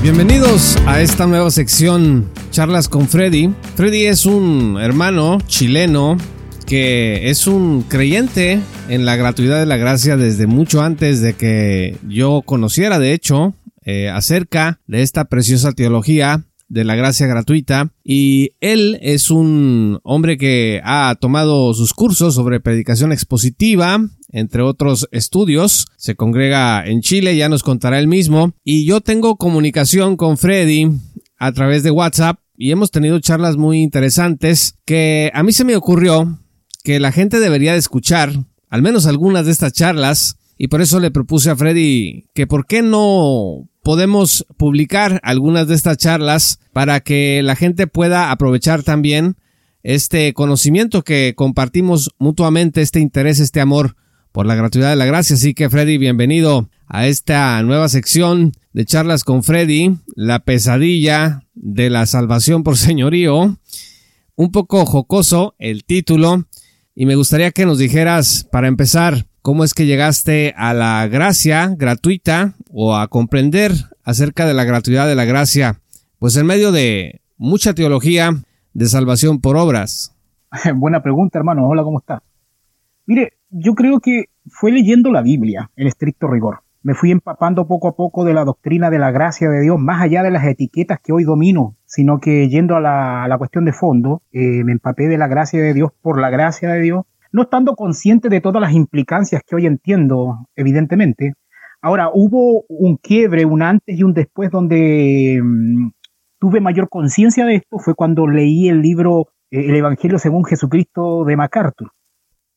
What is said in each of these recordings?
Bienvenidos a esta nueva sección Charlas con Freddy. Freddy es un hermano chileno que es un creyente en la gratuidad de la gracia desde mucho antes de que yo conociera, de hecho, eh, acerca de esta preciosa teología de la gracia gratuita y él es un hombre que ha tomado sus cursos sobre predicación expositiva, entre otros estudios. Se congrega en Chile, ya nos contará él mismo. Y yo tengo comunicación con Freddy a través de WhatsApp y hemos tenido charlas muy interesantes que a mí se me ocurrió que la gente debería de escuchar al menos algunas de estas charlas y por eso le propuse a Freddy que por qué no podemos publicar algunas de estas charlas para que la gente pueda aprovechar también este conocimiento que compartimos mutuamente, este interés, este amor por la gratuidad de la gracia. Así que Freddy, bienvenido a esta nueva sección de charlas con Freddy, la pesadilla de la salvación por señorío. Un poco jocoso el título y me gustaría que nos dijeras, para empezar, cómo es que llegaste a la gracia gratuita o a comprender acerca de la gratuidad de la gracia, pues en medio de mucha teología de salvación por obras. Buena pregunta, hermano. Hola, ¿cómo estás? Mire, yo creo que fue leyendo la Biblia en estricto rigor. Me fui empapando poco a poco de la doctrina de la gracia de Dios, más allá de las etiquetas que hoy domino, sino que yendo a la, cuestión de fondo, eh, me empapé de la gracia de Dios por la gracia de Dios, no estando consciente de todas las implicancias que hoy entiendo, evidentemente. Ahora, hubo un quiebre, un antes y un después donde mm, tuve mayor conciencia de esto, fue cuando leí el libro eh, El Evangelio según Jesucristo de MacArthur.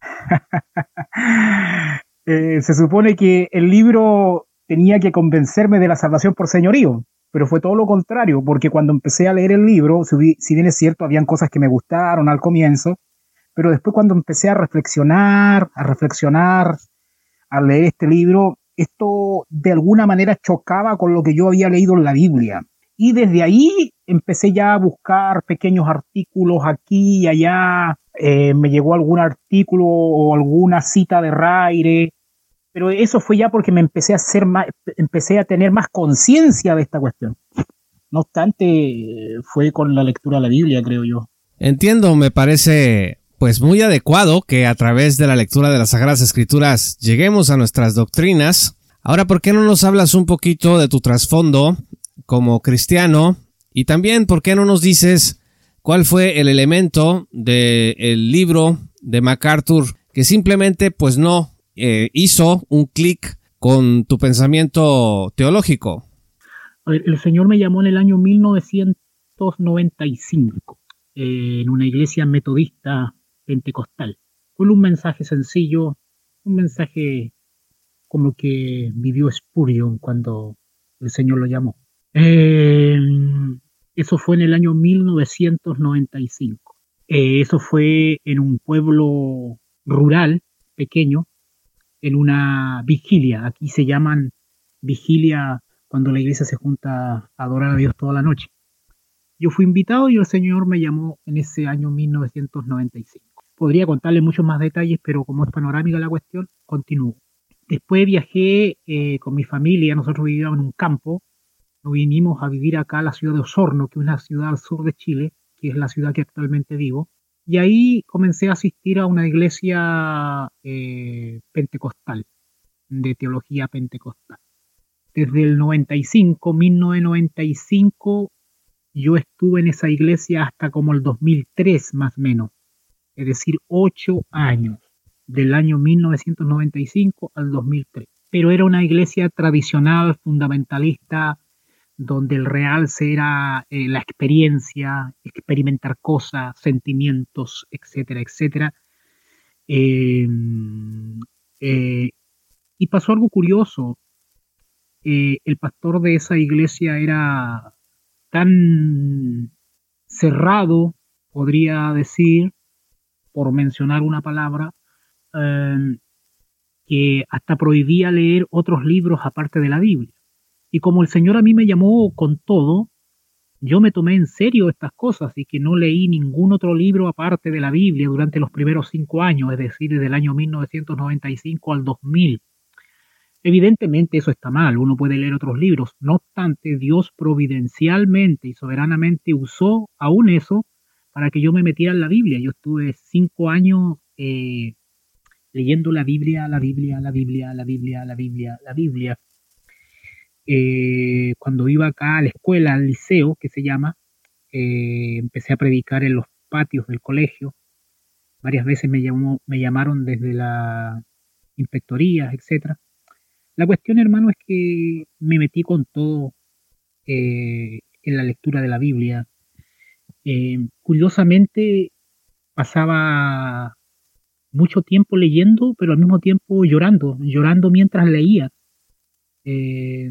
Eh, se supone que el libro tenía que convencerme de la salvación por señorío, pero fue todo lo contrario, porque cuando empecé a leer el libro, si bien es cierto, habían cosas que me gustaron al comienzo, pero después cuando empecé a reflexionar, a reflexionar, a leer este libro, esto de alguna manera chocaba con lo que yo había leído en la Biblia. Y desde ahí empecé ya a buscar pequeños artículos aquí y allá. Eh, me llegó algún artículo o alguna cita de Raire. Pero eso fue ya porque me empecé a hacer más, empecé a tener más conciencia de esta cuestión. No obstante, fue con la lectura de la Biblia, creo yo. Entiendo, me parece pues muy adecuado que a través de la lectura de las Sagradas Escrituras lleguemos a nuestras doctrinas. Ahora, ¿por qué no nos hablas un poquito de tu trasfondo como cristiano y también, ¿por qué no nos dices cuál fue el elemento del libro de MacArthur que simplemente pues no eh, hizo un clic con tu pensamiento teológico? el Señor me llamó en el año 1995 en una iglesia metodista pentecostal. Fue un mensaje sencillo, un mensaje como que vivió Spurion cuando el Señor lo llamó. Eh, eso fue en el año 1995. Eh, eso fue en un pueblo rural, pequeño, en una vigilia. Aquí se llaman vigilia cuando la iglesia se junta a adorar a Dios toda la noche. Yo fui invitado y el Señor me llamó en ese año 1995. Podría contarle muchos más detalles, pero como es panorámica la cuestión, continúo. Después viajé eh, con mi familia, nosotros vivíamos en un campo nos vinimos a vivir acá a la ciudad de Osorno, que es una ciudad al sur de Chile, que es la ciudad que actualmente vivo. Y ahí comencé a asistir a una iglesia eh, pentecostal, de teología pentecostal. Desde el 95, 1995, yo estuve en esa iglesia hasta como el 2003 más o menos, es decir, ocho años, del año 1995 al 2003. Pero era una iglesia tradicional, fundamentalista, donde el real era eh, la experiencia, experimentar cosas, sentimientos, etcétera, etcétera. Em, eh, y pasó algo curioso. eh, el pastor de esa iglesia era tan cerrado, podría decir, por mencionar una palabra, em, que hasta prohibía leer otros libros aparte de la Biblia. Y como el Señor a mí me llamó con todo, yo me tomé en serio estas cosas y que no leí ningún otro libro aparte de la Biblia durante los primeros cinco años, es decir, desde el año 1995 al 2000. Evidentemente eso está mal, uno puede leer otros libros, no obstante, Dios providencialmente y soberanamente usó aún eso para que yo me metiera en la Biblia. Yo estuve cinco años eh, leyendo la Biblia, la Biblia, la Biblia, la Biblia, la Biblia, la Biblia. Eh, cuando iba acá a la escuela, al liceo, que se llama, eh, empecé a predicar en los patios del colegio. Varias veces me, llamó, me llamaron desde la inspectoría, etc. La cuestión, hermano, es que me metí con todo en la lectura de la Biblia, eh, curiosamente pasaba mucho tiempo leyendo, pero al mismo tiempo llorando, llorando mientras leía. Eh,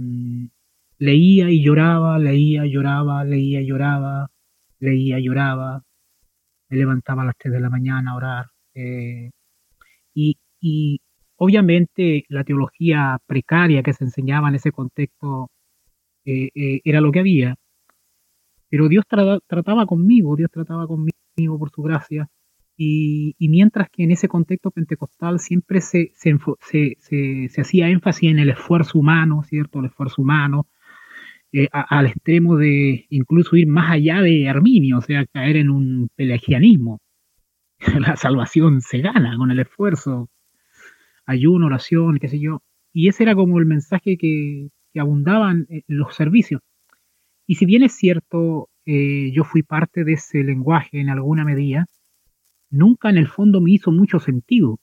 leía y lloraba, leía, lloraba, leía, lloraba, leía, lloraba. Me levantaba a las 3 de la mañana a orar. Eh, y, y, obviamente la teología precaria que se enseñaba en ese contexto era lo que había. Pero Dios trataba conmigo, Dios trataba conmigo por su gracia. Y, mientras que en ese contexto pentecostal siempre se, se, hacía énfasis en el esfuerzo humano, ¿cierto? El esfuerzo humano, eh, al extremo de incluso ir más allá de Arminio, o sea, caer en un pelagianismo. La salvación se gana con el esfuerzo, ayuno, oración, qué sé yo. Y ese era como el mensaje que, que abundaba en los servicios. Y si bien es cierto, eh, yo fui parte de ese lenguaje en alguna medida, nunca en el fondo me hizo mucho sentido.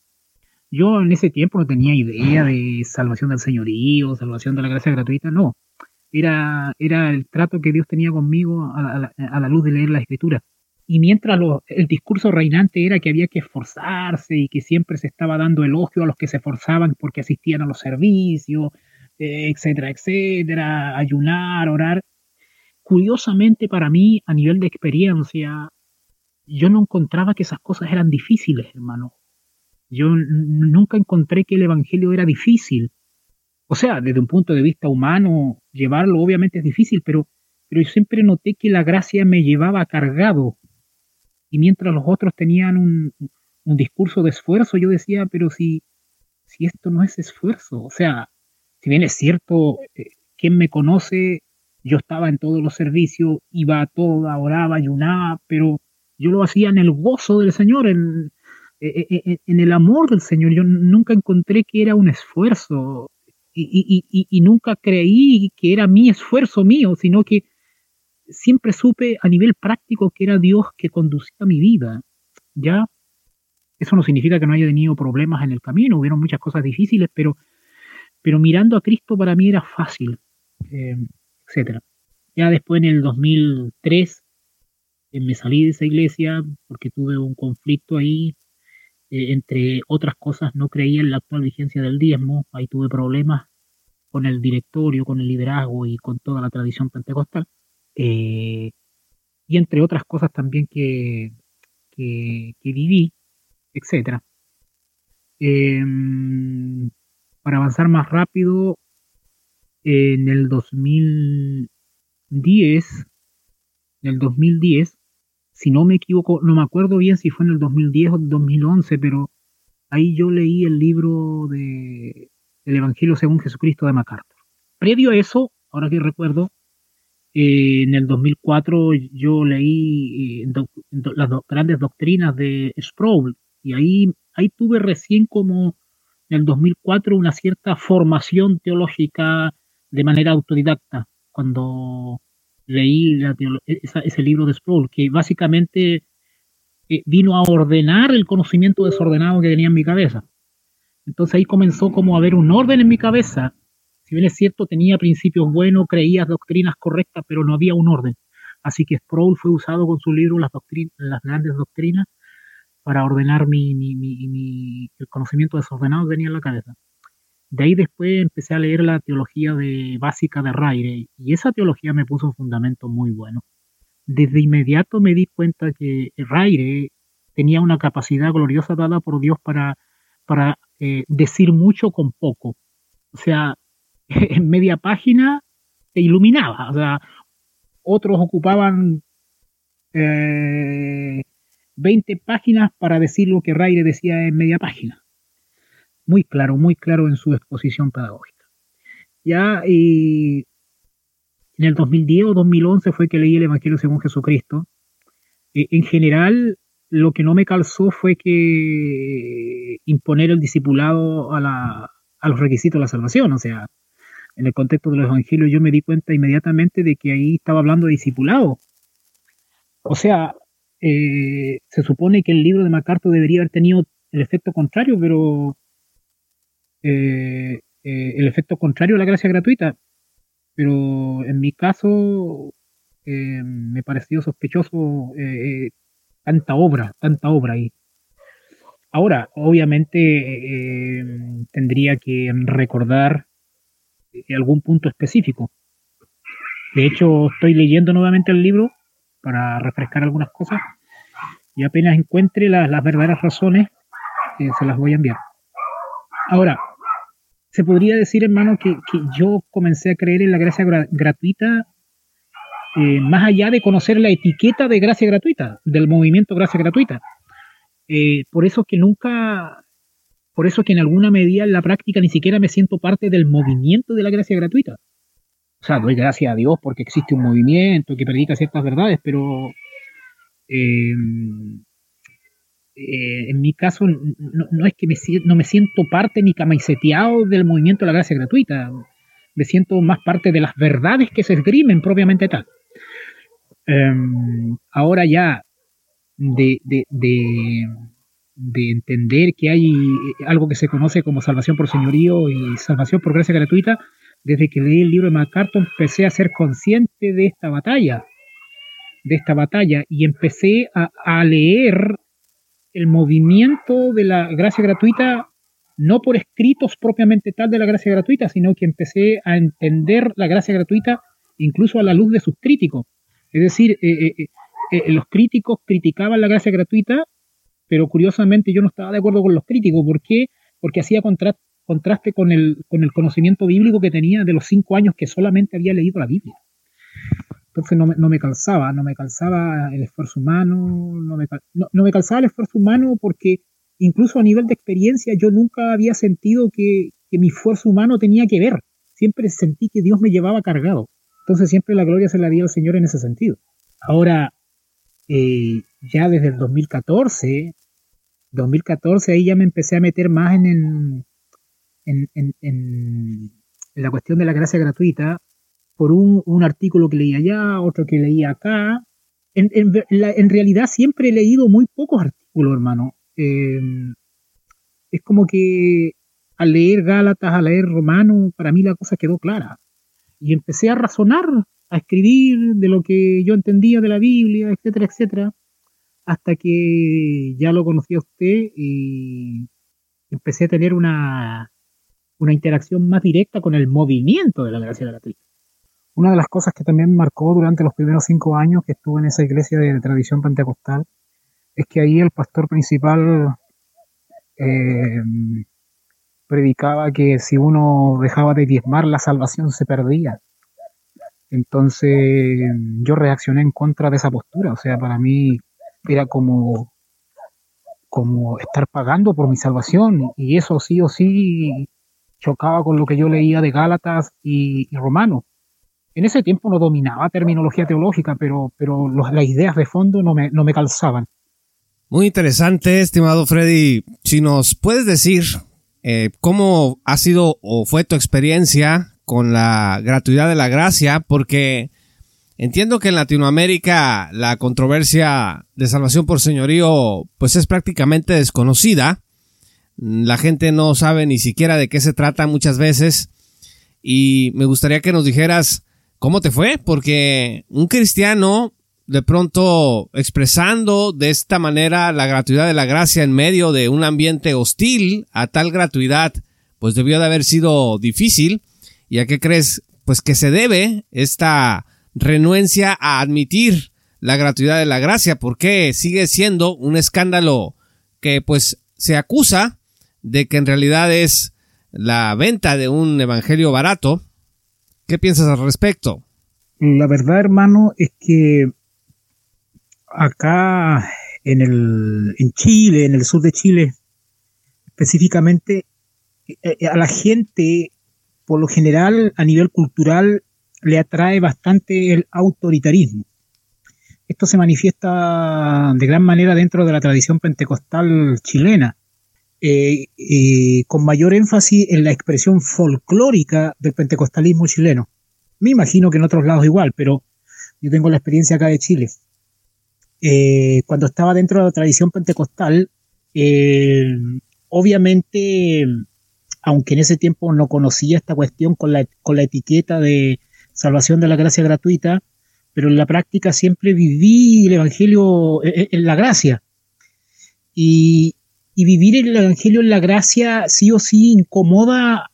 Yo en ese tiempo no tenía idea de salvación del señorío, salvación de la gracia gratuita, no. Era, era el trato que Dios tenía conmigo a la, luz de leer la escritura. Y mientras el discurso reinante era que había que esforzarse y que siempre se estaba dando elogio a los que se esforzaban porque asistían a los servicios, etcétera, etcétera, ayunar, orar, curiosamente para mí, a nivel de experiencia, yo no encontraba que esas cosas eran difíciles, hermano. Yo nunca encontré que el Evangelio era difícil. O sea, desde un punto de vista humano, llevarlo obviamente es difícil, pero, pero yo siempre noté que la gracia me llevaba cargado. Y mientras los otros tenían un, un discurso de esfuerzo, yo decía, pero si, si esto no es esfuerzo, o sea, si bien es cierto, eh, quien me conoce yo estaba en todos los servicios, iba a toda, oraba, ayunaba, pero yo lo hacía en el gozo del Señor, en, en, el amor del Señor. Yo nunca encontré que era un esfuerzo y, nunca creí que era mi esfuerzo mío, sino que siempre supe a nivel práctico que era Dios que conducía mi vida. Ya, eso no significa que no haya tenido problemas en el camino, hubieron muchas cosas difíciles, pero, mirando a Cristo para mí era fácil. Eh, etcétera. Ya después en el 2003 eh, me salí de esa iglesia porque tuve un conflicto ahí. Eh, entre otras cosas, no creía en la actual vigencia del diezmo. Ahí tuve problemas con el directorio, con el liderazgo y con toda la tradición pentecostal. Eh, y entre otras cosas también que, que, viví, etcétera. Em, para avanzar más rápido, en el 2010, en el 2010, si no me equivoco, no me acuerdo bien si fue en el 2010 o 2011, pero ahí yo leí el libro de El Evangelio según Jesucristo de MacArthur. Previo a eso, ahora que recuerdo, eh, en el 2004 yo leí eh, las grandes doctrinas de Sproul y ahí, ahí tuve recién como en el 2004 una cierta formación teológica de manera autodidacta cuando leí ese libro de Sproul, que básicamente eh, vino a ordenar el conocimiento desordenado que tenía en mi cabeza. Entonces ahí comenzó como a haber un orden en mi cabeza. Si bien es cierto, tenía principios buenos, creía doctrinas correctas, pero no había un orden. Así que Sproul fue usado con su libro Las, las grandes doctrinas para ordenar mi, mi, mi, el conocimiento desordenado que tenía en la cabeza. De ahí después empecé a leer la teología de, básica de Raire y esa teología me puso un fundamento muy bueno. Desde inmediato me di cuenta que Raire tenía una capacidad gloriosa dada por Dios para, para eh, decir mucho con poco. O sea, en media página te iluminaba. O sea, otros ocupaban eh, 20 páginas para decir lo que Raire decía en media página. Muy claro, muy claro en su exposición pedagógica. Ya en el 2010 o 2011 fue que leí el Evangelio según Jesucristo. E, en general, lo que no me calzó fue que imponer el discipulado a, a los requisitos de la salvación. O sea, en el contexto de los evangelios yo me di cuenta inmediatamente de que ahí estaba hablando de discipulado. O sea, eh, se supone que el libro de MacArthur debería haber tenido el efecto contrario, pero eh, eh, el efecto contrario a la gracia gratuita. Pero en mi caso me pareció sospechoso tanta obra, tanta obra ahí. Ahora, obviamente tendría que recordar algún punto específico. De hecho, estoy leyendo nuevamente el libro para refrescar algunas cosas y apenas encuentre las, verdaderas razones, eh, se las voy a enviar. Ahora, se podría decir, hermano, que, yo comencé a creer en la gracia gratuita eh, más allá de conocer la etiqueta de gracia gratuita, del movimiento gracia gratuita. Eh, por eso que nunca, por eso que en alguna medida en la práctica ni siquiera me siento parte del movimiento de la gracia gratuita. O sea, doy gracias a Dios porque existe un movimiento que predica ciertas verdades, pero eh, eh, en mi caso no, es que me, no me siento parte ni camiseteado del movimiento de la gracia gratuita. Me siento más parte de las verdades que se esgrimen propiamente tal. Em, ahora ya de, de, de entender que hay algo que se conoce como salvación por señorío y salvación por gracia gratuita, desde que leí el libro de MacArthur empecé a ser consciente de esta batalla, de esta batalla, y empecé a, leer el movimiento de la gracia gratuita, no por escritos propiamente tal de la gracia gratuita, sino que empecé a entender la gracia gratuita incluso a la luz de sus críticos. Es decir, eh, eh, eh, los críticos criticaban la gracia gratuita, pero curiosamente yo no estaba de acuerdo con los críticos. ¿Por qué? Porque hacía contraste con el, con el conocimiento bíblico que tenía de los cinco años que solamente había leído la Biblia. Entonces no me, no me calzaba, no me calzaba el esfuerzo humano, no me, no, me calzaba el esfuerzo humano porque incluso a nivel de experiencia yo nunca había sentido que, que, mi esfuerzo humano tenía que ver. Siempre sentí que Dios me llevaba cargado. Entonces siempre la gloria se la di al Señor en ese sentido. Ahora, eh, ya desde el 2014, 2014 ahí ya me empecé a meter más en, el, en, la cuestión de la gracia gratuita por un, artículo que leí allá, otro que leí acá. En, realidad siempre he leído muy pocos artículos, hermano. Eh, es como que al leer Gálatas, al leer Romano, para mí la cosa quedó clara. Y empecé a razonar, a escribir de lo que yo entendía de la Biblia, etcétera, etcétera, hasta que ya lo conocí a usted y empecé a tener una, una interacción más directa con el movimiento de la gracia gratuita. Una de las cosas que también marcó durante los primeros cinco años que estuve en esa iglesia de tradición pentecostal es que ahí el pastor principal eh, predicaba que si uno dejaba de diezmar la salvación se perdía. Entonces yo reaccioné en contra de esa postura, o sea, para mí era como, como estar pagando por mi salvación y eso sí o sí chocaba con lo que yo leía de Gálatas y, Romanos. En ese tiempo no dominaba terminología teológica, pero, pero las ideas de fondo no me, no me calzaban. Muy interesante, estimado Freddy. Si nos puedes decir eh, cómo ha sido o fue tu experiencia con la gratuidad de la gracia, porque entiendo que en Latinoamérica la controversia de salvación por señorío pues es prácticamente desconocida la gente no sabe ni siquiera de qué se trata muchas veces. Y me gustaría que nos dijeras cómo te fue, porque un cristiano de pronto expresando de esta manera la gratuidad de la gracia en medio de un ambiente hostil a tal gratuidad, pues debió de haber sido difícil. ¿Y a qué crees? Pues que se debe esta renuencia a admitir la gratuidad de la gracia, porque sigue siendo un escándalo que pues se acusa de que en realidad es la venta de un evangelio barato. ¿Qué piensas al respecto? La verdad, hermano, es que acá en, el, en Chile, en el sur de Chile, específicamente, eh, eh, a la gente, por lo general, a nivel cultural, le atrae bastante el autoritarismo. Esto se manifiesta de gran manera dentro de la tradición pentecostal chilena, eh, con mayor énfasis en la expresión folclórica del pentecostalismo chileno. Me imagino que en otros lados igual, pero yo tengo la experiencia acá de Chile. Eh, cuando estaba dentro de la tradición pentecostal, eh, obviamente, aunque en ese tiempo no conocía esta cuestión con la, con la etiqueta de salvación de la gracia gratuita, pero en la práctica siempre viví el Evangelio eh, en, la gracia. Y, y, vivir el Evangelio en la gracia sí o sí incomoda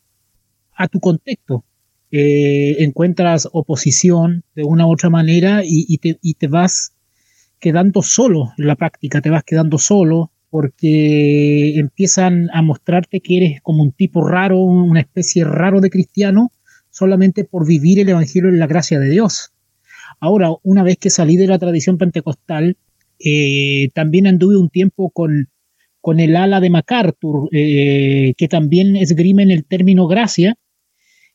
a tu contexto. encuentras oposición de una u otra manera y, y, te, y te vas quedando solo en la práctica, te vas quedando solo porque empiezan a mostrarte que eres como un tipo raro, una especie raro de cristiano, solamente por vivir el Evangelio en la gracia de Dios. Ahora, una vez que salí de la tradición pentecostal, eh, también anduve un tiempo con, con el ala de MacArthur, eh, que también esgrime en el término gracia,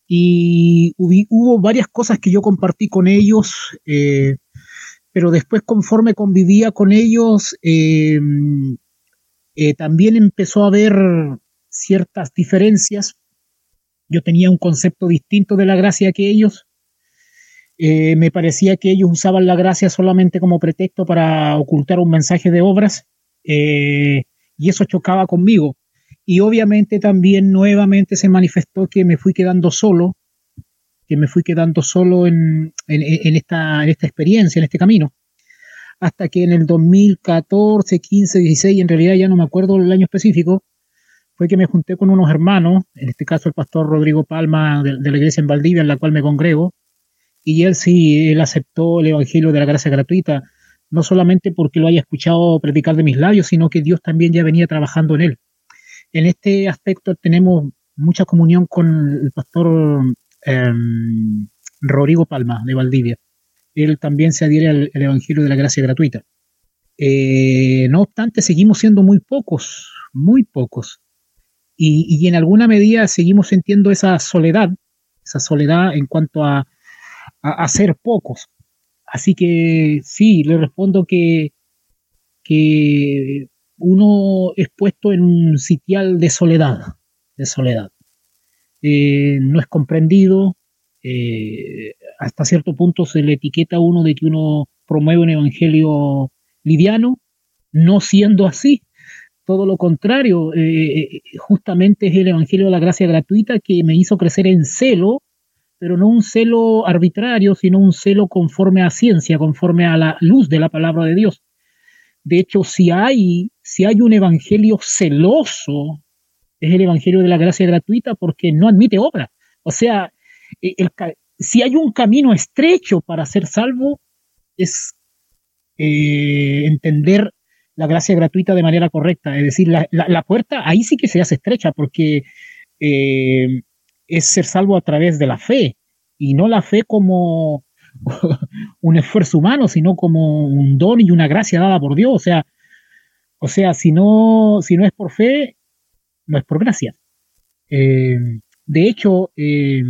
y hubo, varias cosas que yo compartí con ellos. Eh, pero después conforme convivía con ellos, eh, también empezó a haber ciertas diferencias. Yo tenía un concepto distinto de la gracia que ellos. Me parecía que ellos usaban la gracia solamente como pretexto para ocultar un mensaje de obras y eso chocaba conmigo. Y obviamente también nuevamente se manifestó que me fui quedando solo que me fui quedando solo en, esta, en esta experiencia, en este camino. Hasta que en el 2014, 15, 16, en realidad ya no me acuerdo el año específico, fue que me junté con unos hermanos, en este caso el pastor Rodrigo Palma de, la iglesia en Valdivia, en la cual me congrego, y él sí, él aceptó el Evangelio de la gracia gratuita, no solamente porque lo haya escuchado predicar de mis labios, sino que Dios también ya venía trabajando en él. En este aspecto tenemos mucha comunión con el pastor Em, Rodrigo Palma, de Valdivia. Él también se adhiere al, Evangelio de la Gracia Gratuita. Eh, no obstante, seguimos siendo muy pocos, muy pocos. Y, en alguna medida seguimos sintiendo esa soledad, esa soledad en cuanto a, a, ser pocos. Así que sí, le respondo que, que uno es puesto en un sitial de soledad, de soledad. Eh, no es comprendido, eh, hasta cierto punto se le etiqueta a uno de que uno promueve un evangelio liviano, no siendo así. Todo lo contrario, eh, justamente es el Evangelio de la Gracia Gratuita que me hizo crecer en celo, pero no un celo arbitrario, sino un celo conforme a ciencia, conforme a la luz de la palabra de Dios. De hecho, si hay, si hay un evangelio celoso es el Evangelio de la Gracia Gratuita porque no admite obra. O sea, eh, si hay un camino estrecho para ser salvo, es eh, entender la gracia gratuita de manera correcta. Es decir, la, puerta ahí sí que se hace estrecha porque eh, es ser salvo a través de la fe y no la fe como un esfuerzo humano, sino como un don y una gracia dada por Dios. O sea, o sea, si no, si no es por fe, no es por gracia. Eh, de hecho, eh,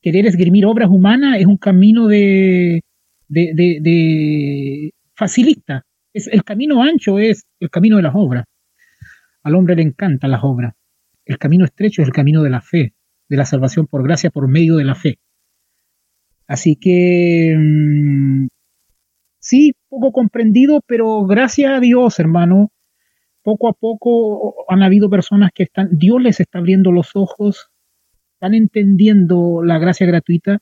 querer esgrimir obras humanas es un camino de, de, facilista. Es, el camino ancho es el camino de las obras. Al hombre le encantan las obras. El camino estrecho es el camino de la fe, de la salvación por gracia por medio de la fe. Así que mm, sí, poco comprendido, pero gracias a Dios, hermano, poco a poco han habido personas que están, Dios les está abriendo los ojos, están entendiendo la gracia gratuita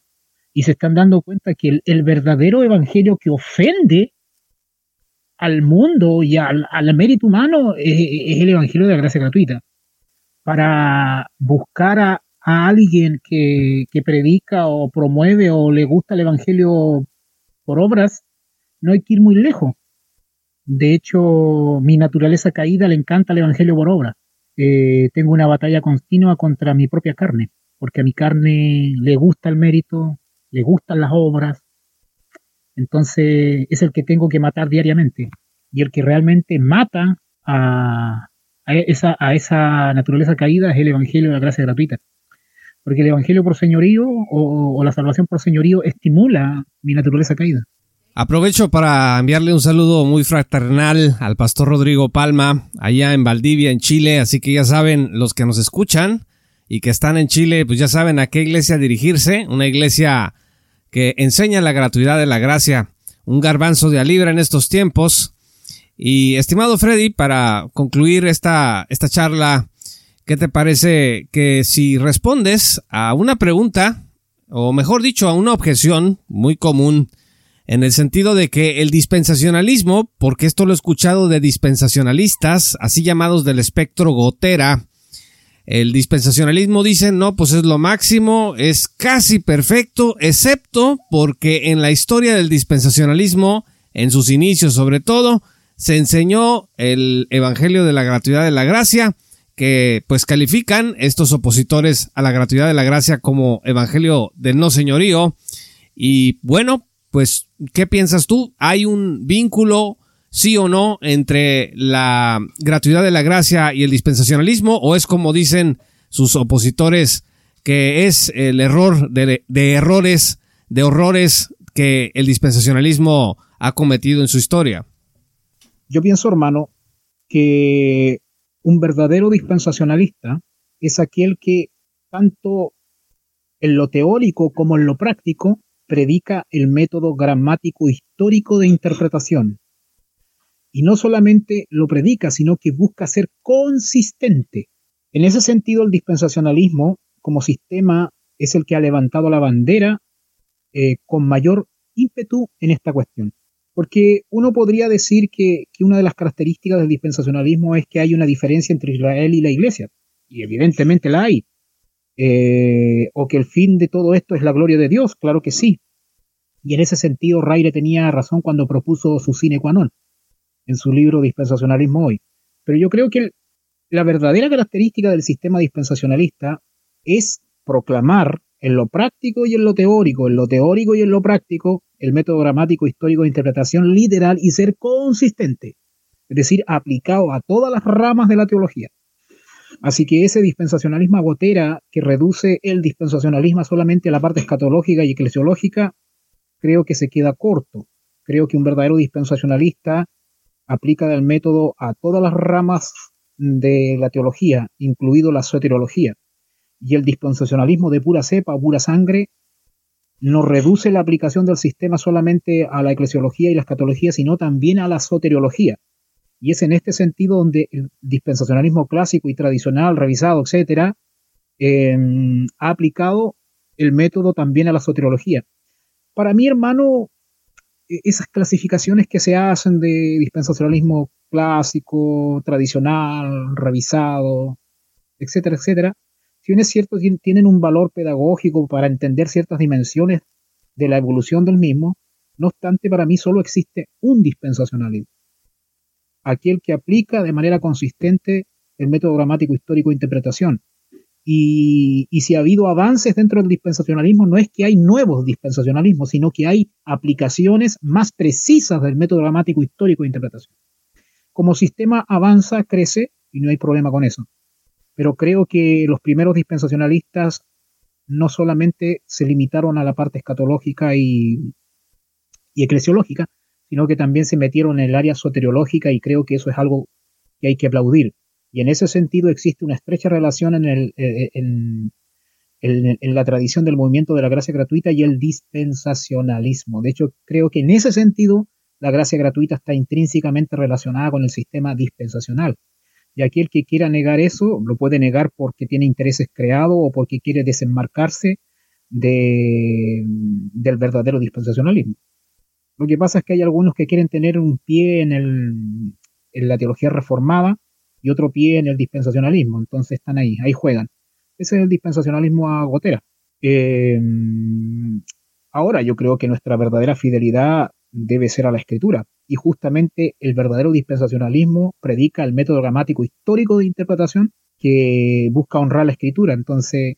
y se están dando cuenta que el, verdadero evangelio que ofende al mundo y al, mérito humano es, el evangelio de la gracia gratuita. para buscar a, alguien que, predica o promueve o le gusta el Evangelio por obras, no hay que ir muy lejos. De hecho, mi naturaleza caída le encanta el Evangelio por obra. Eh, tengo una batalla continua contra mi propia carne, porque a mi carne le gusta el mérito, le gustan las obras, entonces es el que tengo que matar diariamente. Y el que realmente mata a, esa, a esa naturaleza caída es el Evangelio de la gracia gratuita. Porque el Evangelio por señorío o la salvación por señorío estimula mi naturaleza caída. Aprovecho para enviarle un saludo muy fraternal al pastor Rodrigo Palma, allá en Valdivia, en Chile, así que ya saben, los que nos escuchan y que están en Chile, pues ya saben a qué iglesia dirigirse, una iglesia que enseña la gratuidad de la gracia, un garbanzo de a en estos tiempos. Y estimado Freddy, para concluir esta, esta charla, ¿qué te parece que si respondes a una pregunta, o mejor dicho, a una objeción muy común, en el sentido de que el dispensacionalismo, porque esto lo he escuchado de dispensacionalistas, así llamados del espectro gotera, el dispensacionalismo dice, no, pues es lo máximo, es casi perfecto, excepto porque en la historia del dispensacionalismo, en sus inicios sobre todo, se enseñó el Evangelio de la gratuidad de la gracia, que pues califican estos opositores a la gratuidad de la gracia como Evangelio del no señorío. Y bueno, pues, ¿qué piensas tú? ¿Hay un vínculo, sí o no, entre la gratuidad de la gracia y el dispensacionalismo? ¿O es como dicen sus opositores, que es el error de, errores, de horrores que el dispensacionalismo ha cometido en su historia? Yo pienso, hermano, que un verdadero dispensacionalista es aquel que tanto en lo teórico como en lo práctico predica el método gramático histórico de interpretación. Y no solamente lo predica, sino que busca ser consistente. En ese sentido, el dispensacionalismo como sistema es el que ha levantado la bandera eh, con mayor ímpetu en esta cuestión. Porque uno podría decir que, una de las características del dispensacionalismo es que hay una diferencia entre Israel y la iglesia. Y evidentemente la hay. Eh, o que el fin de todo esto es la gloria de Dios, claro que sí. Y en ese sentido, Raire tenía razón cuando propuso su sine qua non en su libro Dispensacionalismo Hoy. Pero yo creo que la verdadera característica del sistema dispensacionalista es proclamar en lo práctico y en lo teórico, en lo teórico y en lo práctico, el método gramático histórico de interpretación literal y ser consistente, es decir, aplicado a todas las ramas de la teología. Así que ese dispensacionalismo agotera que reduce el dispensacionalismo solamente a la parte escatológica y eclesiológica, creo que se queda corto. Creo que un verdadero dispensacionalista aplica el método a todas las ramas de la teología, incluido la soteriología. Y el dispensacionalismo de pura cepa o pura sangre no reduce la aplicación del sistema solamente a la eclesiología y la escatología, sino también a la soteriología. Y es en este sentido donde el dispensacionalismo clásico y tradicional, revisado, etcétera, em, ha aplicado el método también a la soteriología. Para mí, hermano, e-, esas clasificaciones que se hacen de dispensacionalismo clásico, tradicional, revisado, etcétera, etcétera, si cierto, tienen un valor pedagógico para entender ciertas dimensiones de la evolución del mismo, no obstante, para mí solo existe un dispensacionalismo aquel que aplica de manera consistente el método gramático histórico de interpretación. Y, si ha habido avances dentro del dispensacionalismo, no es que hay nuevos dispensacionalismos, sino que hay aplicaciones más precisas del método gramático histórico de interpretación. Como sistema avanza, crece y no hay problema con eso. Pero creo que los primeros dispensacionalistas no solamente se limitaron a la parte escatológica y, eclesiológica, sino que también se metieron en el área soteriológica y creo que eso es algo que hay que aplaudir. Y en ese sentido existe una estrecha relación en, el, eh, en, en, la tradición del movimiento de la gracia gratuita y el dispensacionalismo. De hecho, creo que en ese sentido la gracia gratuita está intrínsecamente relacionada con el sistema dispensacional. Y aquel que quiera negar eso, lo puede negar porque tiene intereses creados o porque quiere desenmarcarse de, del verdadero dispensacionalismo. Lo que pasa es que hay algunos que quieren tener un pie en, el, en la teología reformada y otro pie en el dispensacionalismo. Entonces están ahí, ahí juegan. Ese es el dispensacionalismo a gotera. Eh, ahora yo creo que nuestra verdadera fidelidad debe ser a la escritura. Y justamente el verdadero dispensacionalismo predica el método gramático histórico de interpretación que busca honrar la escritura. Entonces,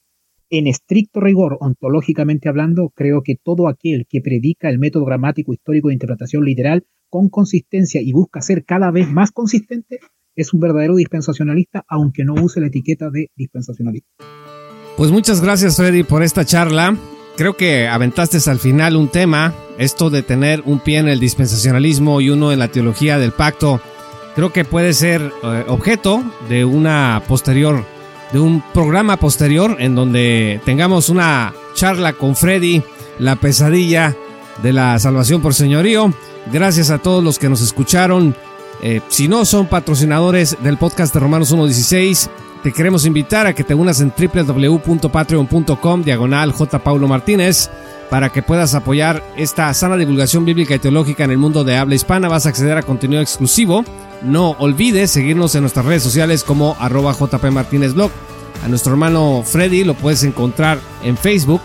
en estricto rigor, ontológicamente hablando, creo que todo aquel que predica el método gramático histórico de interpretación literal con consistencia y busca ser cada vez más consistente, es un verdadero dispensacionalista, aunque no use la etiqueta de dispensacionalista. Pues muchas gracias Freddy por esta charla. Creo que aventaste al final un tema, esto de tener un pie en el dispensacionalismo y uno en la teología del pacto. Creo que puede ser eh, objeto de una posterior, de un programa posterior en donde tengamos una charla con Freddy, la pesadilla de la salvación por señorío. Gracias a todos los que nos escucharon. Eh, si no son patrocinadores del podcast de Romanos 1.16, te queremos invitar a que te unas en www.patreon.com diagonal J. Paulo Martínez para que puedas apoyar esta sana divulgación bíblica y teológica en el mundo de habla hispana. Vas a acceder a contenido exclusivo. No olvides seguirnos en nuestras redes sociales como arroba JP Martínez. A nuestro hermano Freddy lo puedes encontrar en Facebook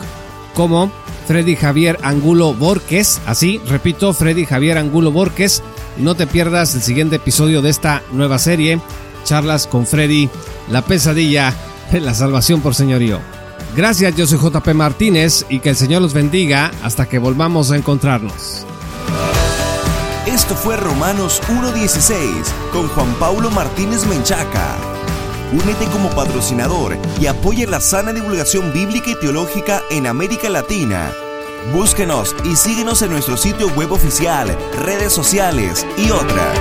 como Freddy Javier Angulo Borges. Así, repito, Freddy Javier Angulo Borges. Y no te pierdas el siguiente episodio de esta nueva serie, Charlas con Freddy, la pesadilla de la salvación por señorío. Gracias, yo soy JP Martínez y que el Señor los bendiga hasta que volvamos a encontrarnos. Esto fue Romanos 1.16 con Juan Paulo Martínez Menchaca. Únete como patrocinador y apoya la sana divulgación bíblica y teológica en América Latina. Búsquenos y síguenos en nuestro sitio web oficial, redes sociales y otras.